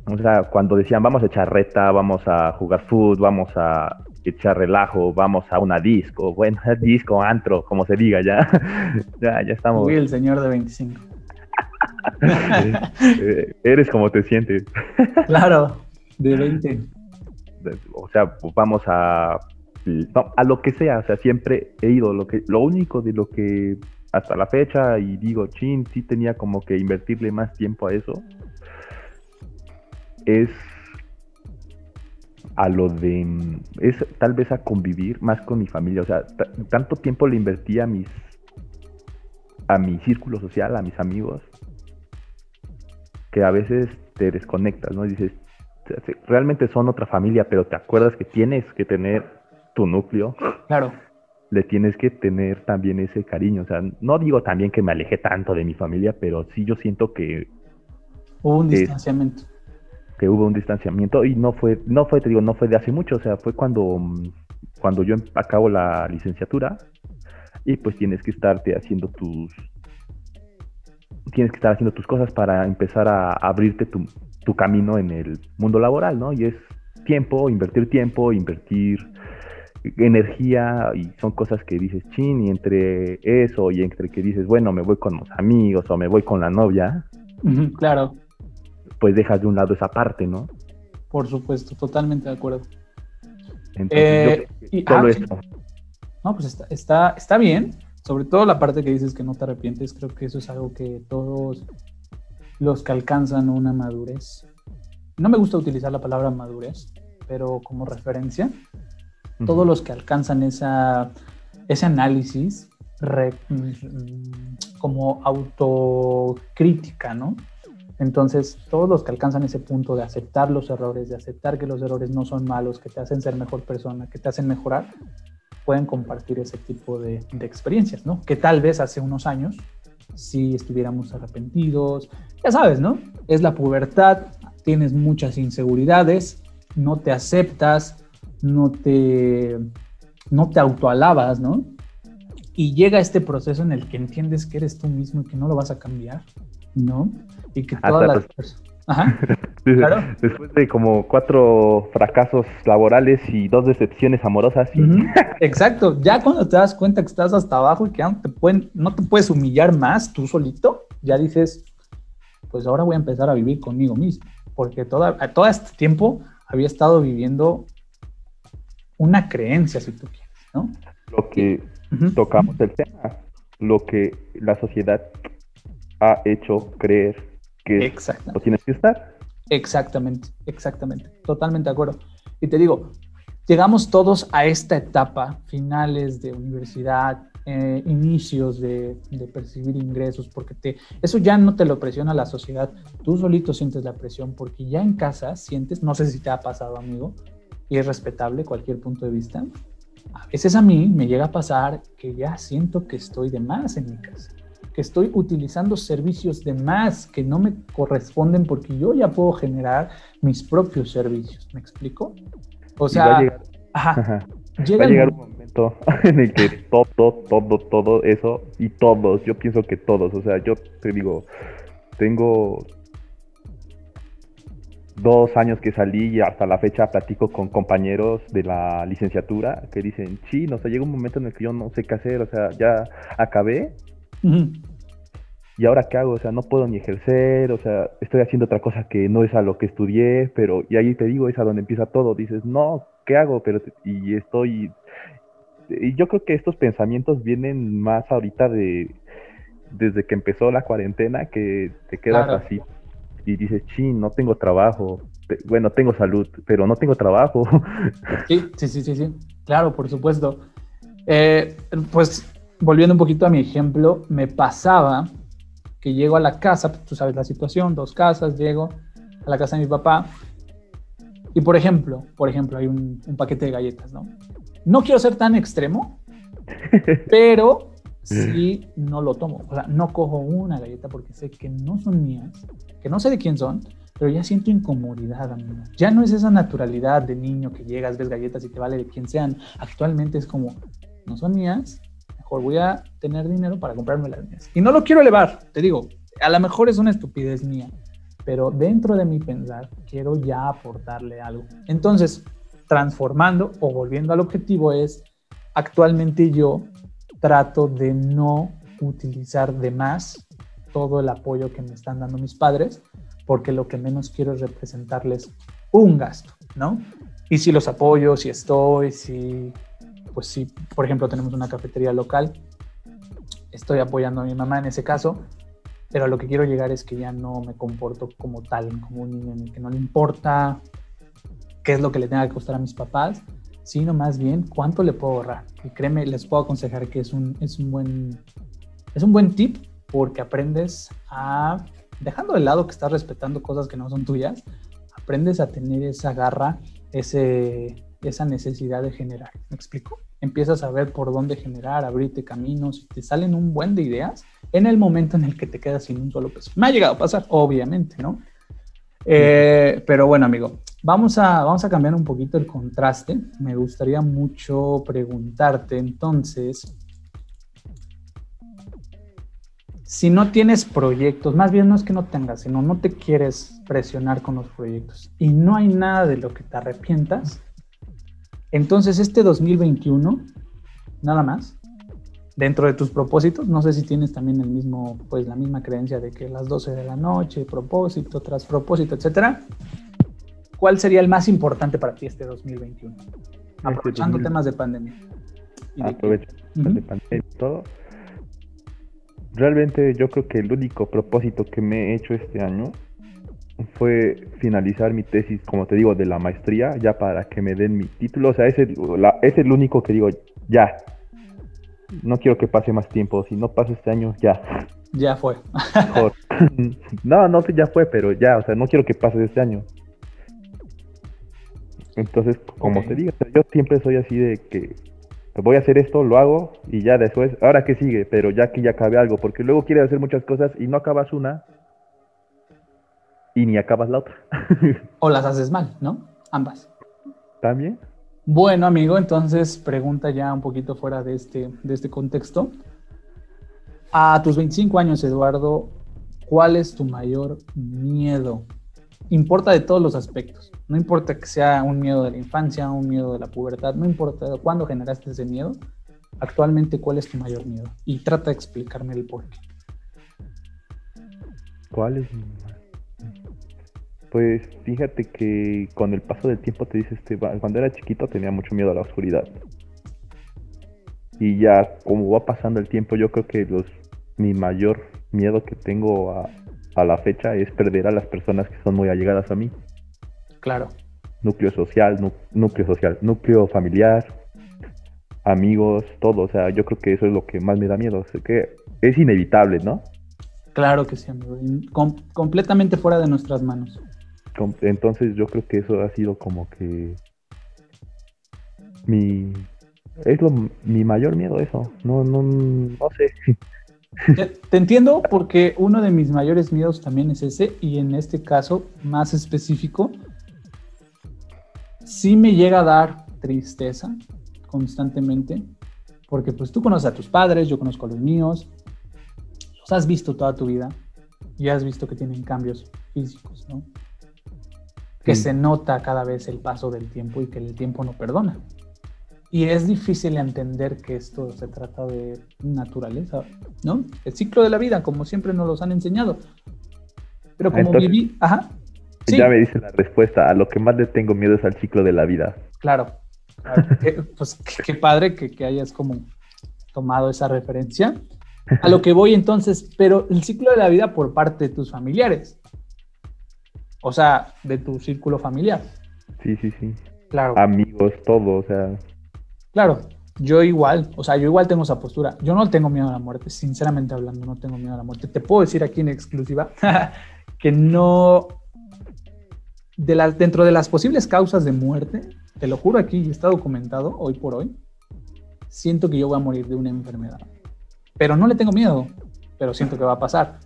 o sea, cuando decían vamos a echar reta, vamos a jugar fútbol, vamos a echar relajo, vamos a una disco, bueno, disco, antro, como se diga, ya, ya, ya estamos. Uy, el señor de 25. Eh, eres como te sientes. claro, de 20 o sea, vamos a, a lo que sea, o sea, siempre he ido, lo, que, lo único de lo que hasta la fecha, y digo, chin, sí tenía como que invertirle más tiempo a eso, es a lo de, es tal vez a convivir más con mi familia, o sea, tanto tiempo le invertí a mis, a mi círculo social, a mis amigos, que a veces te desconectas, ¿no? Y dices, realmente son otra familia, pero te acuerdas que tienes que tener tu núcleo. Claro. Le tienes que tener también ese cariño. O sea, no digo también que me alejé tanto de mi familia, pero sí yo siento que. Hubo un distanciamiento. que hubo un distanciamiento y no fue, no fue, te digo, no fue de hace mucho. O sea, fue cuando, cuando yo acabo la licenciatura y pues tienes que estarte haciendo tus. Tienes que estar haciendo tus cosas para empezar a abrirte tu, tu camino en el mundo laboral, ¿no? Y es tiempo, invertir tiempo, invertir energía y son cosas que dices, chin, y entre eso y entre que dices, bueno, me voy con los amigos o me voy con la novia. claro. Pues dejas de un lado esa parte, ¿no? Por supuesto, totalmente de acuerdo. Entonces, eh, ah, No, pues está, está, está bien. Sobre todo la parte que dices que no te arrepientes, creo que eso es algo que todos los que alcanzan una madurez. No me gusta utilizar la palabra madurez, pero como referencia, todos los que alcanzan esa, ese análisis mm, como autocrítica, ¿no? Entonces, todos los que alcanzan ese punto de aceptar los errores, de aceptar que los errores no son malos, que te hacen ser mejor persona, que te hacen mejorar, pueden compartir ese tipo de, de experiencias, ¿no? Que tal vez hace unos años si estuviéramos arrepentidos. Ya sabes, ¿no? Es la pubertad, tienes muchas inseguridades, no te aceptas, no te, no te autoalabas, ¿no? Y llega este proceso en el que entiendes que eres tú mismo y que no lo vas a cambiar, ¿no? Y que todas las personas Ajá. Después de como cuatro fracasos laborales y dos decepciones amorosas. Exacto. Ya cuando te das cuenta que estás hasta abajo y que no te, pueden, no te puedes humillar más tú solito, ya dices, pues ahora voy a empezar a vivir conmigo mismo. Porque toda, todo este tiempo había estado viviendo una creencia, si tú quieres, ¿no? Lo que tocamos el tema, lo que la sociedad ha hecho creer que no tienes que estar. Exactamente, exactamente, totalmente de acuerdo. Y te digo, llegamos todos a esta etapa, finales de universidad, eh, inicios de, percibir ingresos, porque te, eso ya no te lo presiona la sociedad, tú solito sientes la presión, porque ya en casa sientes, no sé si te ha pasado, amigo, y es respetable cualquier punto de vista, a veces a mí me llega a pasar que ya siento que estoy de más en mi casa que estoy utilizando servicios de más que no me corresponden porque yo ya puedo generar mis propios servicios. ¿Me explico? O sea, va a llegar, va a llegar un momento en el que todo, todo, todo eso y todos, yo pienso que todos, o sea, yo te digo, tengo dos años que salí y hasta la fecha platico con compañeros de la licenciatura que dicen, sí, no sé, llega un momento en el que yo no sé qué hacer, o sea, ya acabé ¿Y ahora qué hago? O sea, no puedo ni ejercer, o sea, estoy haciendo otra cosa que no es a lo que estudié, pero, y ahí te digo, es a donde empieza todo. Dices, no, ¿qué hago? Pero, y estoy, y yo creo que estos pensamientos vienen más ahorita de, desde que empezó la cuarentena, que te quedas así y dices, ching, no tengo trabajo, bueno, tengo salud, pero no tengo trabajo. Sí, sí, sí, sí, sí, claro, por supuesto. Eh, pues volviendo un poquito a mi ejemplo, me pasaba que llego a la casa, tú sabes la situación, dos casas, llego a la casa de mi papá y por ejemplo, por ejemplo, hay un, paquete de galletas, ¿no? No quiero ser tan extremo, pero sí no lo tomo. O sea, no cojo una galleta porque sé que no son mías, que no sé de quién son, pero ya siento incomodidad, amigo. Ya no es esa naturalidad de niño que llegas, ves galletas y te vale de quien sean. Actualmente es como, no son mías, voy a tener dinero para comprarme las mías. Y no lo quiero elevar, te digo, a lo mejor es una estupidez mía, pero dentro de mi pensar quiero ya aportarle algo. Entonces, transformando o volviendo al objetivo es, actualmente yo trato de no utilizar de más todo el apoyo que me están dando mis padres, porque lo que menos quiero es representarles un gasto, ¿no? Y si los apoyo, si estoy, si pues sí, por ejemplo, tenemos una cafetería local, estoy apoyando a mi mamá en ese caso, pero a lo que quiero llegar es que ya no me comporto como tal, como un niño en el que no le importa qué es lo que le tenga que costar a mis papás, sino más bien cuánto le puedo ahorrar. Y créeme, les puedo aconsejar que es un, es un, buen, es un buen tip porque aprendes a, dejando de lado que estás respetando cosas que no son tuyas, aprendes a tener esa garra, ese, esa necesidad de generar. ¿Me explico? Empiezas a ver por dónde generar, abrirte caminos, y te salen un buen de ideas en el momento en el que te quedas sin un solo peso. Me ha llegado a pasar, obviamente, ¿no? Eh, pero bueno, amigo, vamos a, vamos a cambiar un poquito el contraste. Me gustaría mucho preguntarte entonces, si no tienes proyectos, más bien no es que no tengas, sino no te quieres presionar con los proyectos y no hay nada de lo que te arrepientas, entonces este 2021, nada más, dentro de tus propósitos, no sé si tienes también el mismo, pues la misma creencia de que las 12 de la noche, propósito tras propósito, etcétera. ¿Cuál sería el más importante para ti este 2021? Este Aprovechando temas de pandemia. Aprovechando de pandemia y todo. Realmente yo creo que el único propósito que me he hecho este año fue finalizar mi tesis, como te digo, de la maestría, ya para que me den mi título. O sea, es el, es el único que digo, ya, no quiero que pase más tiempo. Si no pasa este año, ya. Ya fue. no, no, ya fue, pero ya, o sea, no quiero que pase este año. Entonces, como te digo, yo siempre soy así de que voy a hacer esto, lo hago y ya después, ahora que sigue, pero ya que ya acabe algo, porque luego quieres hacer muchas cosas y no acabas una y ni acabas la otra. o las haces mal, ¿no? Ambas. También. Bueno, amigo, entonces pregunta ya un poquito fuera de este, de este contexto. A tus 25 años, Eduardo, ¿cuál es tu mayor miedo? Importa de todos los aspectos. No importa que sea un miedo de la infancia, un miedo de la pubertad, no importa cuándo generaste ese miedo. Actualmente, ¿cuál es tu mayor miedo? Y trata de explicarme el por qué. ¿Cuál es mi pues fíjate que con el paso del tiempo te dices, este, cuando era chiquito tenía mucho miedo a la oscuridad. Y ya como va pasando el tiempo, yo creo que los, mi mayor miedo que tengo a, la fecha es perder a las personas que son muy allegadas a mí. Claro. Núcleo social, núcleo social, núcleo familiar, amigos, todo. O sea, yo creo que eso es lo que más me da miedo. O que es inevitable, ¿no? Claro que sí, amigo. completamente fuera de nuestras manos. Entonces yo creo que eso ha sido como que mi es lo, mi mayor miedo eso. No, no, no sé. Te, entiendo porque uno de mis mayores miedos también es ese y en este caso más específico sí me llega a dar tristeza constantemente porque pues tú conoces a tus padres, yo conozco a los míos, los has visto toda tu vida y has visto que tienen cambios físicos, ¿no? Que se nota cada vez el paso del tiempo y que el tiempo no perdona. Y es difícil entender que esto se trata de naturaleza, ¿no? El ciclo de la vida, como siempre nos los han enseñado. Pero como viví, ajá. Ya me dice la respuesta, a lo que más le tengo miedo es al ciclo de la vida. Claro. pues qué, padre que, que hayas como tomado esa referencia. A lo que voy entonces, pero el ciclo de la vida por parte de tus familiares. O sea, de tu círculo familiar. Sí, sí, sí. Claro. Amigos, todo, o sea. Claro, yo igual, o sea, yo igual tengo esa postura. Yo no tengo miedo a la muerte, sinceramente hablando, no tengo miedo a la muerte. Te puedo decir aquí en exclusiva que no. De las, dentro de las posibles causas de muerte, te lo juro aquí, está documentado hoy por hoy, siento que yo voy a morir de una enfermedad. Pero no le tengo miedo, pero siento que va a pasar.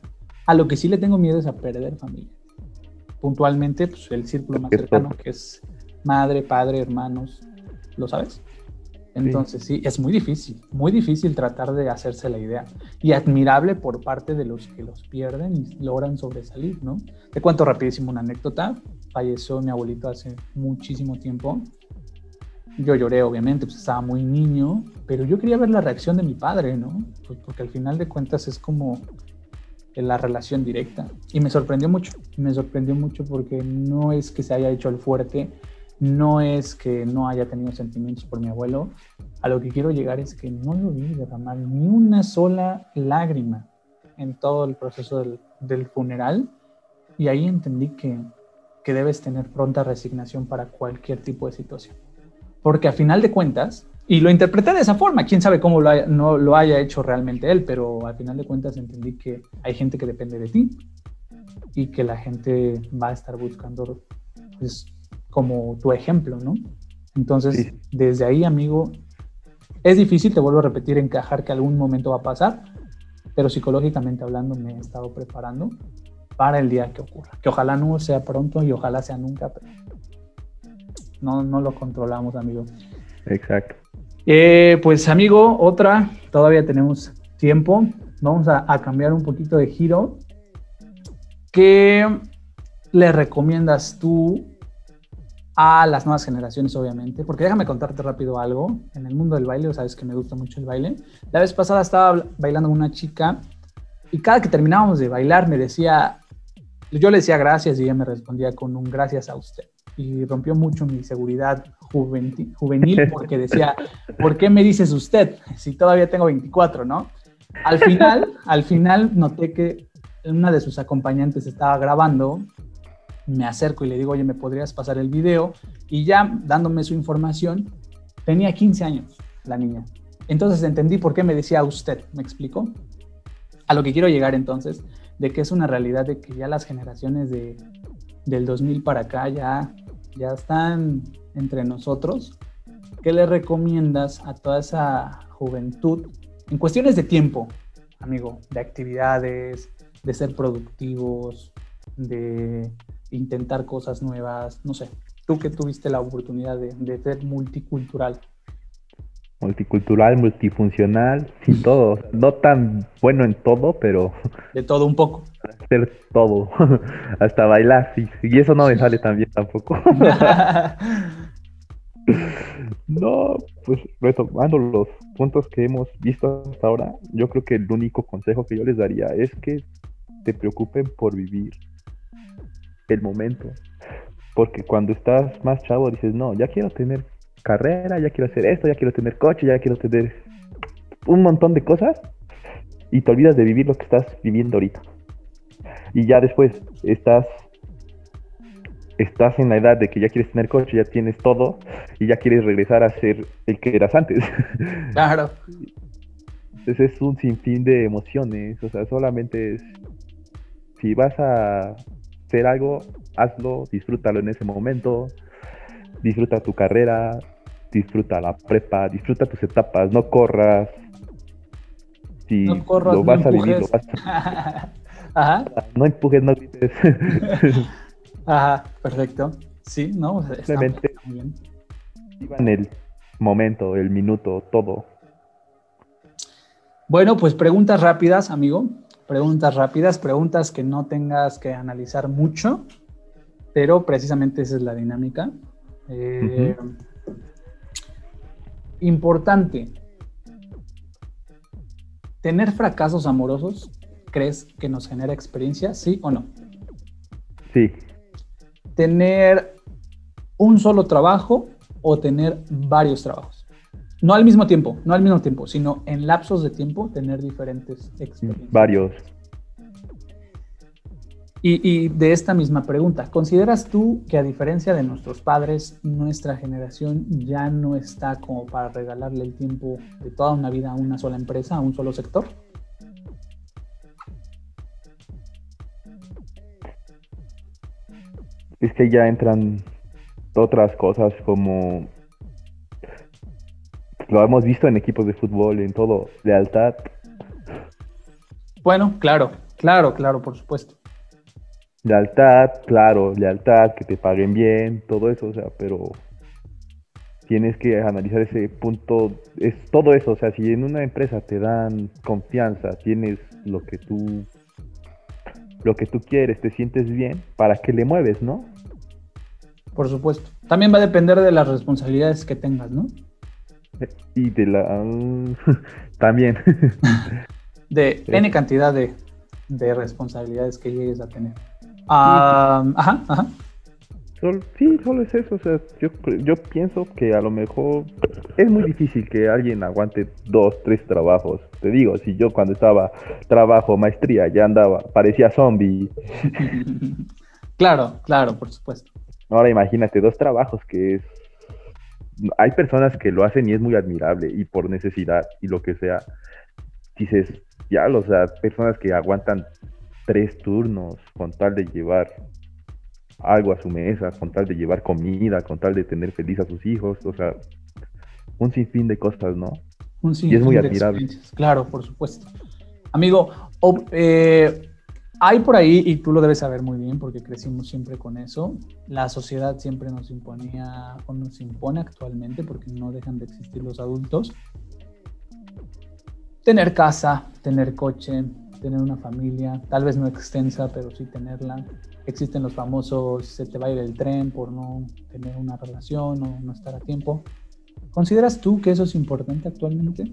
A lo que sí le tengo miedo es a perder familia puntualmente pues, el círculo más cercano, que es madre, padre, hermanos, ¿lo sabes? Entonces sí. es muy difícil, muy difícil tratar de hacerse la idea y admirable por parte de los que los pierden y logran sobresalir, ¿no? Te cuento rapidísimo una anécdota. Falleció mi abuelito hace muchísimo tiempo. Yo lloré, obviamente, pues estaba muy niño, pero yo quería ver la reacción de mi padre, ¿no? Pues porque al final de cuentas es como en la relación directa. Y me sorprendió mucho, me sorprendió mucho porque no es que se haya hecho el fuerte, no es que no haya tenido sentimientos por mi abuelo. A lo que quiero llegar es que no lo vi derramar ni una sola lágrima en todo el proceso del, del funeral. Y ahí entendí que que debes tener pronta resignación para cualquier tipo de situación. Porque a final de cuentas, y lo interpreté de esa forma, quién sabe cómo lo no lo haya hecho realmente él, pero al final de cuentas entendí que hay gente que depende de ti y que la gente va a estar buscando pues, como tu ejemplo, ¿no? Entonces, desde ahí, amigo, es difícil, te vuelvo a repetir, encajar que algún momento va a pasar, pero psicológicamente hablando me he estado preparando para el día que ocurra. Que ojalá no sea pronto y ojalá sea nunca, pero no, no lo controlamos, amigo. Exacto. Eh, pues amigo, otra, todavía tenemos tiempo. Vamos a, a cambiar un poquito de giro. ¿Qué le recomiendas tú a las nuevas generaciones, obviamente, porque déjame contarte rápido algo. En el mundo del baile, sabes que me gusta mucho el baile. La vez pasada estaba bailando con una chica y cada que terminábamos de bailar me decía, yo le decía gracias y ella me respondía con un gracias a usted. Y rompió mucho mi seguridad juvenil porque decía, ¿por qué me dices usted? Si todavía tengo 24, ¿no? Al final, al final noté que una de sus acompañantes estaba grabando me acerco y le digo, oye, ¿me podrías pasar el video? Y ya dándome su información, tenía 15 años la niña. Entonces entendí por qué me decía usted, ¿me explico? A lo que quiero llegar entonces, de que es una realidad de que ya las generaciones de, del 2000 para acá ya, ya están entre nosotros. ¿Qué le recomiendas a toda esa juventud en cuestiones de tiempo, amigo, de actividades, de ser productivos, de intentar cosas nuevas, no sé, tú que tuviste la oportunidad de, ser multicultural. Multicultural, multifuncional, sin todo, no tan bueno en todo, pero... De todo un poco. Hacer todo, hasta bailar, y eso no me sale tan bien tampoco. no, pues retomando los puntos que hemos visto hasta ahora, yo creo que el único consejo que yo les daría es que te preocupen por vivir el momento. Porque cuando estás más chavo dices, no, ya quiero tener carrera, ya quiero hacer esto, ya quiero tener coche, ya quiero tener un montón de cosas y te olvidas de vivir lo que estás viviendo ahorita. Y ya después estás estás en la edad de que ya quieres tener coche, ya tienes todo y ya quieres regresar a ser el que eras antes. Claro. Entonces es un sinfín de emociones, o sea, solamente es si vas a hacer algo, hazlo, disfrútalo en ese momento, disfruta tu carrera, disfruta la prepa, disfruta tus etapas, no corras. Si no corras, lo vas a vivir, lo vas a... Ajá. No empujes, no grites. Ajá, perfecto. Sí, no, simplemente viva en el momento, el minuto, todo. Bueno, pues preguntas rápidas, amigo preguntas rápidas, preguntas que no tengas que analizar mucho, pero precisamente esa es la dinámica. Eh, importante, ¿tener fracasos amorosos crees que nos genera experiencia, sí o no? Sí. ¿Tener un solo trabajo o tener varios trabajos? No al mismo tiempo, no al mismo tiempo, sino en lapsos de tiempo tener diferentes experiencias. Varios. Y, de esta misma pregunta, ¿consideras tú que a diferencia de nuestros padres, nuestra generación ya no está como para regalarle el tiempo de toda una vida a una sola empresa, a un solo sector? Es que ya entran otras cosas como lo hemos visto en equipos de fútbol, en todo, lealtad. Bueno, claro, claro, claro, por supuesto. Lealtad, claro, lealtad, que te paguen bien, todo eso, o sea, pero tienes que analizar ese punto, es todo eso, o sea, si en una empresa te dan confianza, tienes lo que tú lo que tú quieres, te sientes bien, ¿para qué le mueves, no? Por supuesto. También va a depender de las responsabilidades que tengas, ¿no? Y de la... también. de N cantidad de, responsabilidades que llegues a tener. Ajá, ajá. sí, solo es eso. O sea, yo, yo pienso que a lo mejor es muy difícil que alguien aguante dos, tres trabajos. Te digo, si yo cuando estaba trabajo, maestría, ya andaba, parecía zombie. Claro, claro, por supuesto. Ahora imagínate, dos trabajos que es... Hay personas que lo hacen y es muy admirable y por necesidad y lo que sea. Dices, ya, o sea, personas que aguantan tres turnos con tal de llevar algo a su mesa, con tal de llevar comida, con tal de tener feliz a sus hijos, o sea, un sinfín de cosas, ¿no? Un sinfín y es muy admirable. Claro, por supuesto. Amigo, eh, hay por ahí, y tú lo debes saber muy bien porque crecimos siempre con eso, la sociedad siempre nos imponía o nos impone actualmente porque no dejan de existir los adultos. Tener casa, tener coche, tener una familia, tal vez no extensa, pero sí tenerla. Existen los famosos se te va a ir el tren por no tener una relación o no estar a tiempo. ¿Consideras tú que eso es importante actualmente?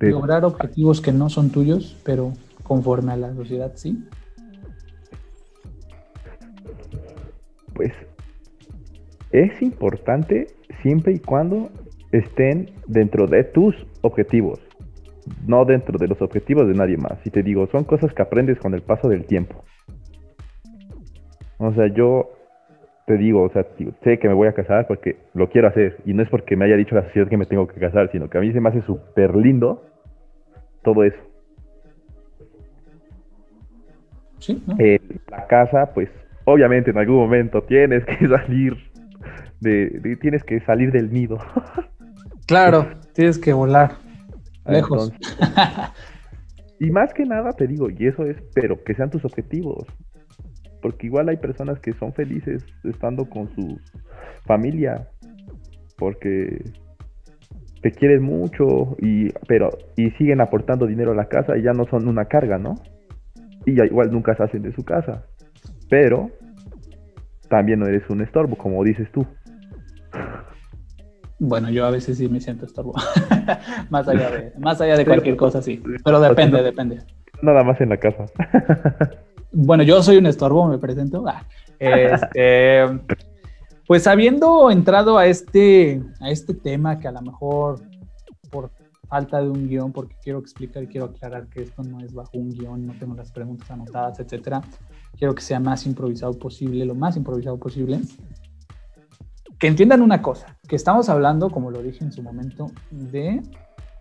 Lograr objetivos que no son tuyos, pero conforme a la sociedad, sí. Pues es importante siempre y cuando estén dentro de tus objetivos, no dentro de los objetivos de nadie más. Y te digo, son cosas que aprendes con el paso del tiempo. O sea, yo te digo, o sea, sé que me voy a casar porque lo quiero hacer. Y no es porque me haya dicho la sociedad que me tengo que casar, sino que a mí se me hace súper lindo todo eso. Sí, eh, la casa, pues obviamente en algún momento tienes que salir de, tienes que salir del nido. Claro, tienes que volar lejos. y más que nada te digo, y eso es, pero que sean tus objetivos. Porque igual hay personas que son felices estando con su familia. Porque te quieren mucho y pero y siguen aportando dinero a la casa y ya no son una carga, ¿no? Y ya igual nunca se hacen de su casa. Pero también no eres un estorbo, como dices tú. Bueno, yo a veces sí me siento estorbo. más allá de, más allá de cualquier cosa, sí. Pero depende, depende. Nada más en la casa. bueno, yo soy un estorbo, me presento. Ah, este, pues habiendo entrado a este, a este tema que a lo mejor por falta de un guion, porque quiero explicar y quiero aclarar que esto no es bajo un guion, no tengo las preguntas anotadas, etcétera. Quiero que sea más improvisado posible, lo más improvisado posible. Que entiendan una cosa, que estamos hablando, como lo dije en su momento, de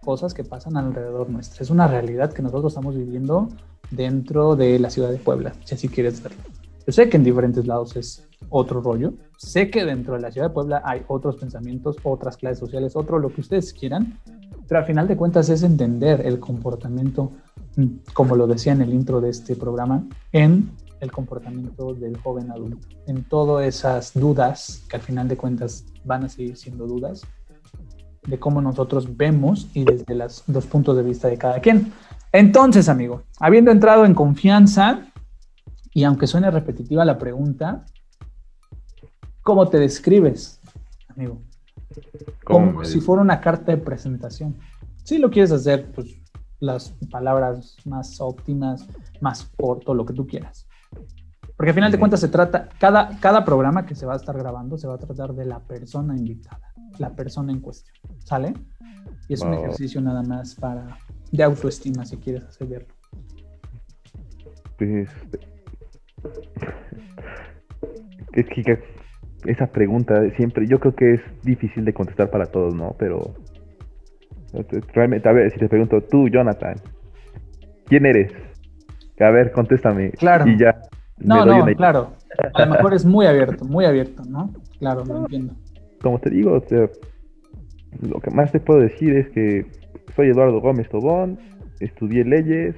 cosas que pasan alrededor nuestra. Es una realidad que nosotros estamos viviendo dentro de la ciudad de Puebla, si así quieres verlo. Yo sé que en diferentes lados es otro rollo. Sé que dentro de la ciudad de Puebla hay otros pensamientos, otras clases sociales, otro lo que ustedes quieran, pero al final de cuentas es entender el comportamiento, mm, como lo decía en el intro de este programa, en el comportamiento del joven adulto, en todas esas dudas que al final de cuentas van a seguir siendo dudas de cómo nosotros vemos y desde los dos puntos de vista de cada quien. Entonces, amigo, habiendo entrado en confianza, y aunque suene repetitiva la pregunta, ¿cómo te describes, amigo? Como si fuera una carta de presentación. Si lo quieres hacer, pues las palabras más óptimas, más corto, lo que tú quieras. Porque al final de cuentas se trata, cada, cada programa que se va a estar grabando se va a tratar de la persona invitada, la persona en cuestión, ¿sale? Y es un ejercicio nada más para, de autoestima si quieres hacerlo. Pues es que esa pregunta siempre, yo creo que es difícil de contestar para todos, ¿no? Pero realmente, a ver, si te pregunto, tú, Jonathan, ¿quién eres? A ver, contéstame. Claro. Y ya. No, no, claro. A lo mejor es muy abierto, muy abierto, ¿no? Claro, lo entiendo. Como te digo, lo que más te puedo decir es que soy Eduardo Gómez Tobón, estudié leyes,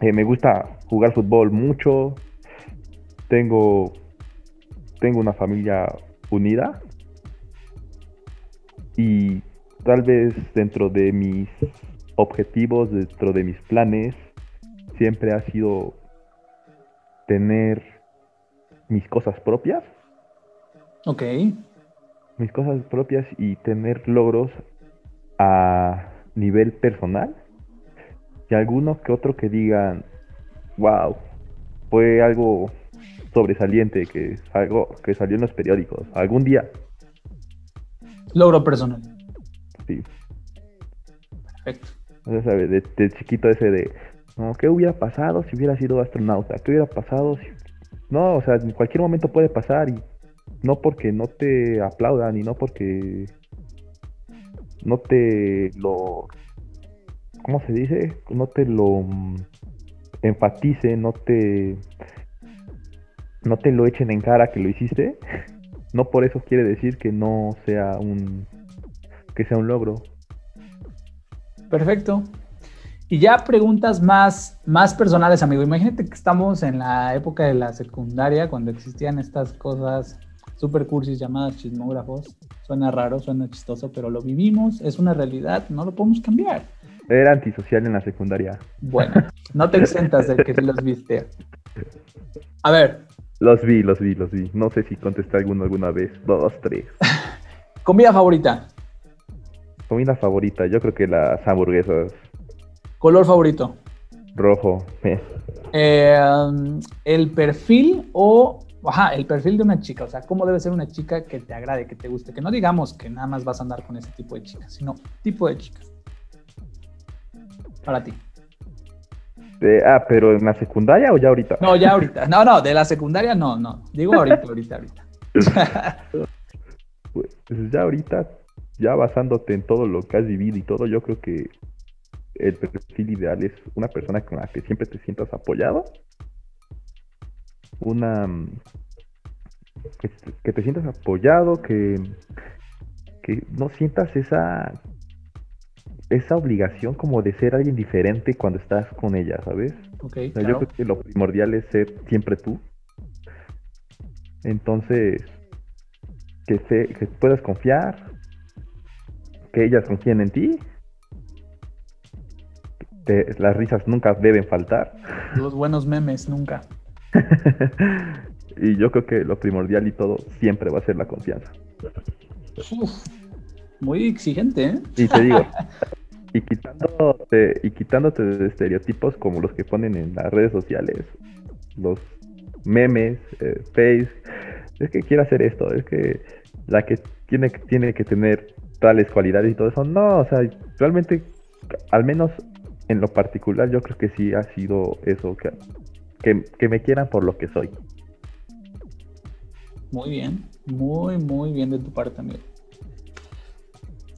eh, me gusta jugar fútbol mucho, tengo, tengo una familia unida y tal vez dentro de mis objetivos, dentro de mis planes, siempre ha sido tener mis cosas propias. Ok. Mis cosas propias y tener logros a nivel personal. Y alguno que otro que digan, wow, fue algo sobresaliente que, algo que salió en los periódicos. Algún día. Logro personal. Sí. Perfecto. De, chiquito ese de ¿Qué hubiera pasado si hubiera sido astronauta? ¿Qué hubiera pasado si... No, o sea, en cualquier momento puede pasar y no porque no te aplaudan y no porque no te lo... ¿Cómo se dice? No te lo mm, enfatice, no te... No te lo echen en cara que lo hiciste. No por eso quiere decir que no sea un... que sea un logro. Perfecto. Y ya preguntas más, más personales, amigo. Imagínate que estamos en la época de la secundaria, cuando existían estas cosas super cursis llamadas chismógrafos. Suena raro, suena chistoso, pero lo vivimos, es una realidad, no lo podemos cambiar. Era antisocial en la secundaria. Bueno, no te exentas de que los viste. A ver. Los vi, los vi, los vi. No sé si contesté alguno alguna vez. Dos, tres. Comida favorita. Comida favorita, yo creo que las hamburguesas. ¿Color favorito? Rojo. Eh, el perfil o... Ajá, el perfil de una chica, o sea, cómo debe ser una chica que te agrade, que te guste, que no digamos que nada más vas a andar con ese tipo de chicas, sino tipo de chicas. Para ti. ah, pero en la secundaria o ya ahorita? No, ya ahorita. No, no, de la secundaria no, no. Digo ahorita, ahorita, ahorita. pues ya ahorita, ya basándote en todo lo que has vivido y todo, yo creo que el perfil ideal es una persona con la que siempre te sientas apoyado. Una. Que, te sientas apoyado, que, que no sientas esa. Esa obligación como de ser alguien diferente cuando estás con ella, ¿sabes? Okay, Yo creo que lo primordial es ser siempre tú. Entonces, que, se, que puedas confiar, que ellas confíen en ti las risas nunca deben faltar. Los buenos memes nunca. y yo creo que lo primordial y todo siempre va a ser la confianza. muy exigente, ¿eh? Y te digo, y quitándote, y quitándote de estereotipos como los que ponen en las redes sociales, los memes, eh, face, es que quiere hacer esto, es que la que tiene, tiene que tener tales cualidades y todo eso, no, o sea, realmente, al menos en lo particular yo creo que sí ha sido eso, que, que, me quieran por lo que soy. Muy bien, muy, muy bien de tu parte también.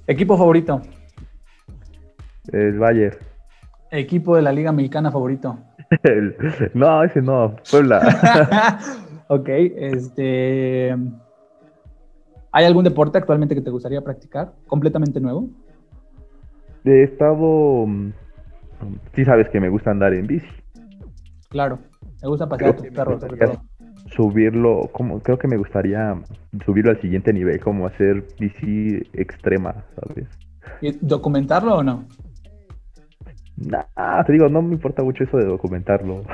¿Equipo favorito? El Bayern. ¿Equipo de la Liga Mexicana favorito? no, ese no, Puebla. ok, este... ¿Hay algún deporte actualmente que te gustaría practicar? ¿Completamente nuevo? He estado sí sabes que me gusta andar en bici. Claro, me gusta pasear a tus perros, Subirlo, como creo que me gustaría subirlo al siguiente nivel, como hacer bici extrema, ¿sabes? ¿Y documentarlo o no? Nah, te digo, no me importa mucho eso de documentarlo.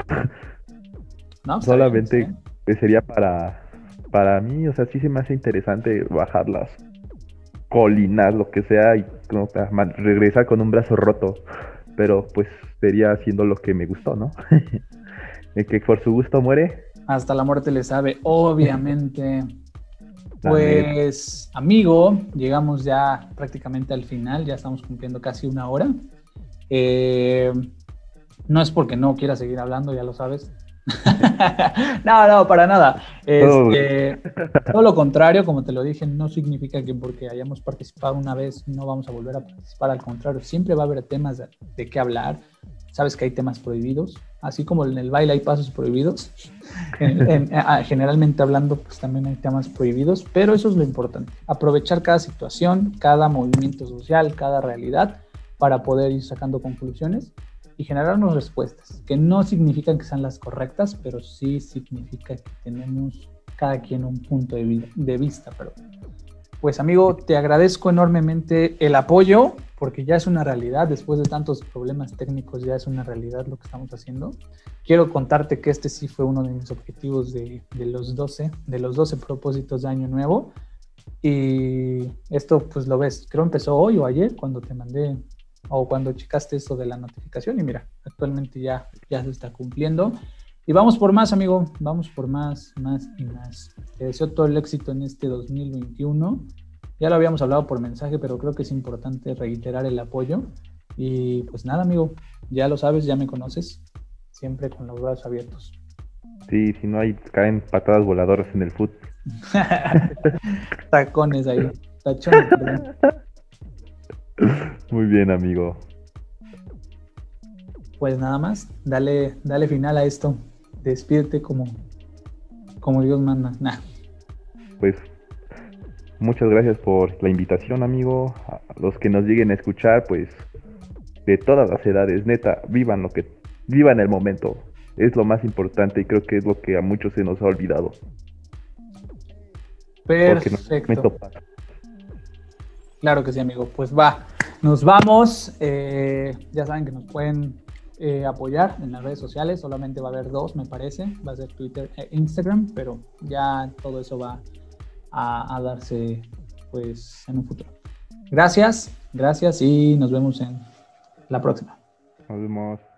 No, Solamente sería para, para mí, o sea, sí se me hace interesante bajarlas colinas, lo que sea, y no, regresar con un brazo roto pero pues sería haciendo lo que me gustó, ¿no? El que por su gusto muere. Hasta la muerte le sabe, obviamente. Pues, amigo, llegamos ya prácticamente al final, ya estamos cumpliendo casi una hora. Eh, no es porque no quiera seguir hablando, ya lo sabes. no, no, para nada. Este, todo lo contrario, como te lo dije, no significa que porque hayamos participado una vez no vamos a volver a participar. Al contrario, siempre va a haber temas de, de qué hablar. Sabes que hay temas prohibidos, así como en el baile hay pasos prohibidos. generalmente hablando, pues también hay temas prohibidos, pero eso es lo importante. Aprovechar cada situación, cada movimiento social, cada realidad para poder ir sacando conclusiones y generarnos respuestas, que no significan que sean las correctas, pero sí significa que tenemos cada quien un punto de, vista. Pero, pues amigo, te agradezco enormemente el apoyo, porque ya es una realidad, después de tantos problemas técnicos, ya es una realidad lo que estamos haciendo. Quiero contarte que este sí fue uno de mis objetivos de, de los 12, de los 12 propósitos de Año Nuevo. Y esto, pues lo ves, creo empezó hoy o ayer cuando te mandé o cuando checaste esto de la notificación y mira, actualmente ya, ya se está cumpliendo. Y vamos por más, amigo, vamos por más, más y más. Te deseo todo el éxito en este 2021. Ya lo habíamos hablado por mensaje, pero creo que es importante reiterar el apoyo. Y pues nada, amigo, ya lo sabes, ya me conoces, siempre con los brazos abiertos. Sí, si no hay, caen patadas voladoras en el fútbol. Tacones ahí, tachones. Muy bien, amigo. Pues nada más, dale, dale final a esto. Despídete como, como Dios manda. Nah. Pues muchas gracias por la invitación, amigo. A los que nos lleguen a escuchar, pues de todas las edades, neta, vivan lo que vivan el momento. Es lo más importante y creo que es lo que a muchos se nos ha olvidado. Perfecto. Claro que sí, amigo. Pues va, nos vamos. Eh, ya saben que nos pueden eh, apoyar en las redes sociales. Solamente va a haber dos, me parece. Va a ser Twitter e Instagram, pero ya todo eso va a, a darse pues en un futuro. Gracias, gracias y nos vemos en la próxima. Nos vemos.